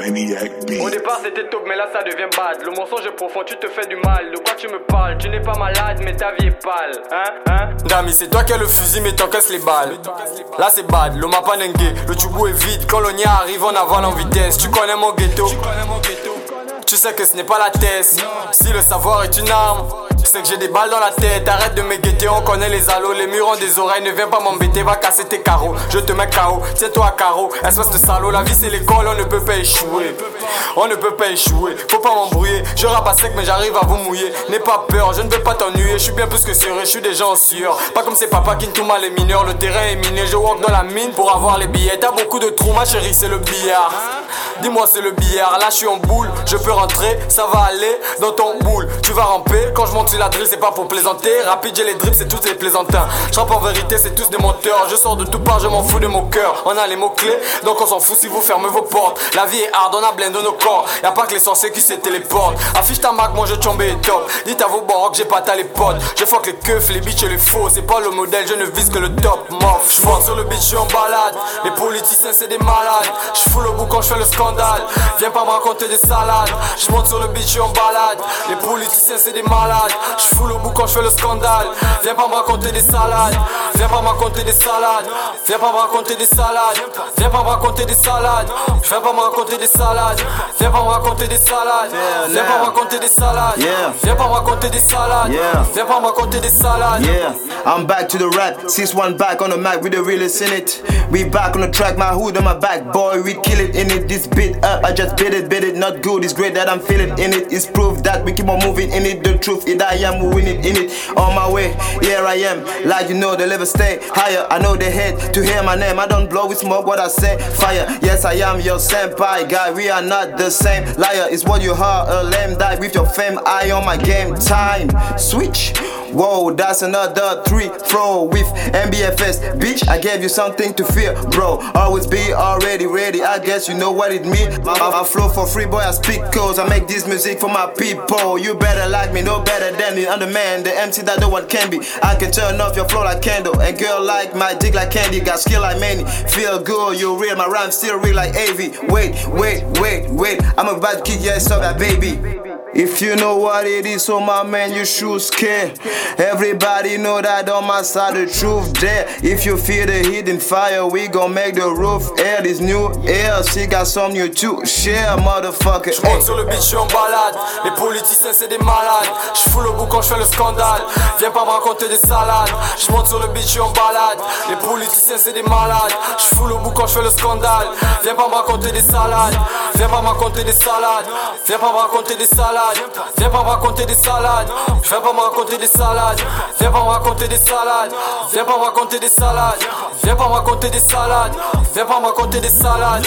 Au départ c'était top mais là ça devient bad. Le mensonge est profond, tu te fais du mal. De quoi tu me parles? Tu n'es pas malade mais ta vie est pâle. Hein? Hein? Dami c'est toi qui as le fusil mais t'encaisses les balles. Là c'est bad, le mapa nengue Le tubu est vide, quand l'on y arrive on avale en vitesse. Tu connais mon ghetto. Tu sais que ce n'est pas la thèse. Si le savoir est une arme, sais que j'ai des balles dans la tête. Arrête de me guetter, on connaît les allos. Les murs ont des oreilles, ne viens pas m'embêter, va casser tes carreaux. Je te mets KO, tiens-toi à carreau. Espèce de salaud, la vie c'est l'école, on ne peut pas échouer. On ne peut pas échouer, faut pas m'embrouiller. Je rappe sec, mais j'arrive à vous mouiller. N'aie pas peur, je ne veux pas t'ennuyer. Je suis bien plus que sérieux, je suis déjà en sueur. Pas comme ces papas qui ne tout mal les mineurs. Le terrain est miné, je walk dans la mine pour avoir les billets. T'as beaucoup de trous, ma chérie, c'est le billard. Dis-moi, c'est le billard. Là, je suis en boule, je peux rentrer, ça va aller dans ton boule. Tu vas ramper quand je monte sur la drill, c'est pas pour plaisanter. Rapide, j'ai les drips, c'est tous des plaisantins. Je en vérité, c'est tous des menteurs. Je sors de tout part, je m'en fous de mon cœur. On a les mots-clés, donc on s'en fout si vous fermez vos portes. La vie est hard, on a blindé nos corps. Y'a pas que les sorciers qui se téléportent. Affiche ta marque, moi je tombe et top. Dites à vos que j'ai pas ta les. Je fuck les keufs, les bitches et les faux. C'est pas le modèle, je ne vise que le top. Morph, je sur le bitch, je suis en balade. Les politiciens, c'est des malades. Je fous le bout quand je fais le scandale. Viens pas me raconter des salades. Je monte sur le beach, je en balade. Les politiciens, c'est des malades. Je fous le bout quand je fais le scandale. Viens pas me raconter des salades. Viens pas me raconter des salades. Viens pas me raconter des salades. Viens pas me raconter des salades. Je pas me raconter des salades. Viens pas me raconter des salades. Viens pas me raconter des salades. Viens pas me raconter des salades. Viens pas me raconter des salades. I'm back to the rap. Six one back on the mic with the realest in it. We back on the track, my hood on my back, boy. We kill it in it. This beat up, I just beat it, beat it. Not good. It's great that I'm feeling in it. It's proof that we keep on moving in it. The truth is that. I am winning in it. On my way, here I am. Like you know, the level stay higher. I know they hate to hear my name. I don't blow with smoke what I say. Fire, yes, I am your senpai guy. We are not the same. Liar is what you heard. A lame die with your fame. I on my game. Time switch. Whoa, that's another three throw with MBFS. Bitch, I gave you something to fear, bro. Always be already ready. I guess you know what it means. I, I, flow for free, boy. I speak cause I make this music for my people. You better like me, no better than me. I'm the man, the MC that no one can be. I can turn off your flow like candle. And girl like my dick like candy. Got skill like many. Feel good, you real. My rhyme still real like AV. Wait, wait, wait, wait. I'm about to kick your ass that baby. If you know what it is, so my man, you should scare. Everybody know that on my side, the truth there. If you feel the hidden fire, we gon' make the roof air. This new air, she got some new to share, motherfucker. Je monte sur le beat, je suis en balade. Les politiciens, c'est des malades. Je fous le bout quand je fais le scandale. Viens pas me raconter des salades. Je monte sur le beat, je suis en balade. Les politiciens, c'est des malades. Je fous le bout quand je fais le scandale. Viens pas me raconter des salades. Viens pas me raconter des salades. Viens pas me raconter des salades. Viens pas me raconter des salades. Viens pas me des salades. Viens pas me raconter des salades. Viens pas me des salades. Viens pas me raconter des salades. Viens pas me raconter des salades.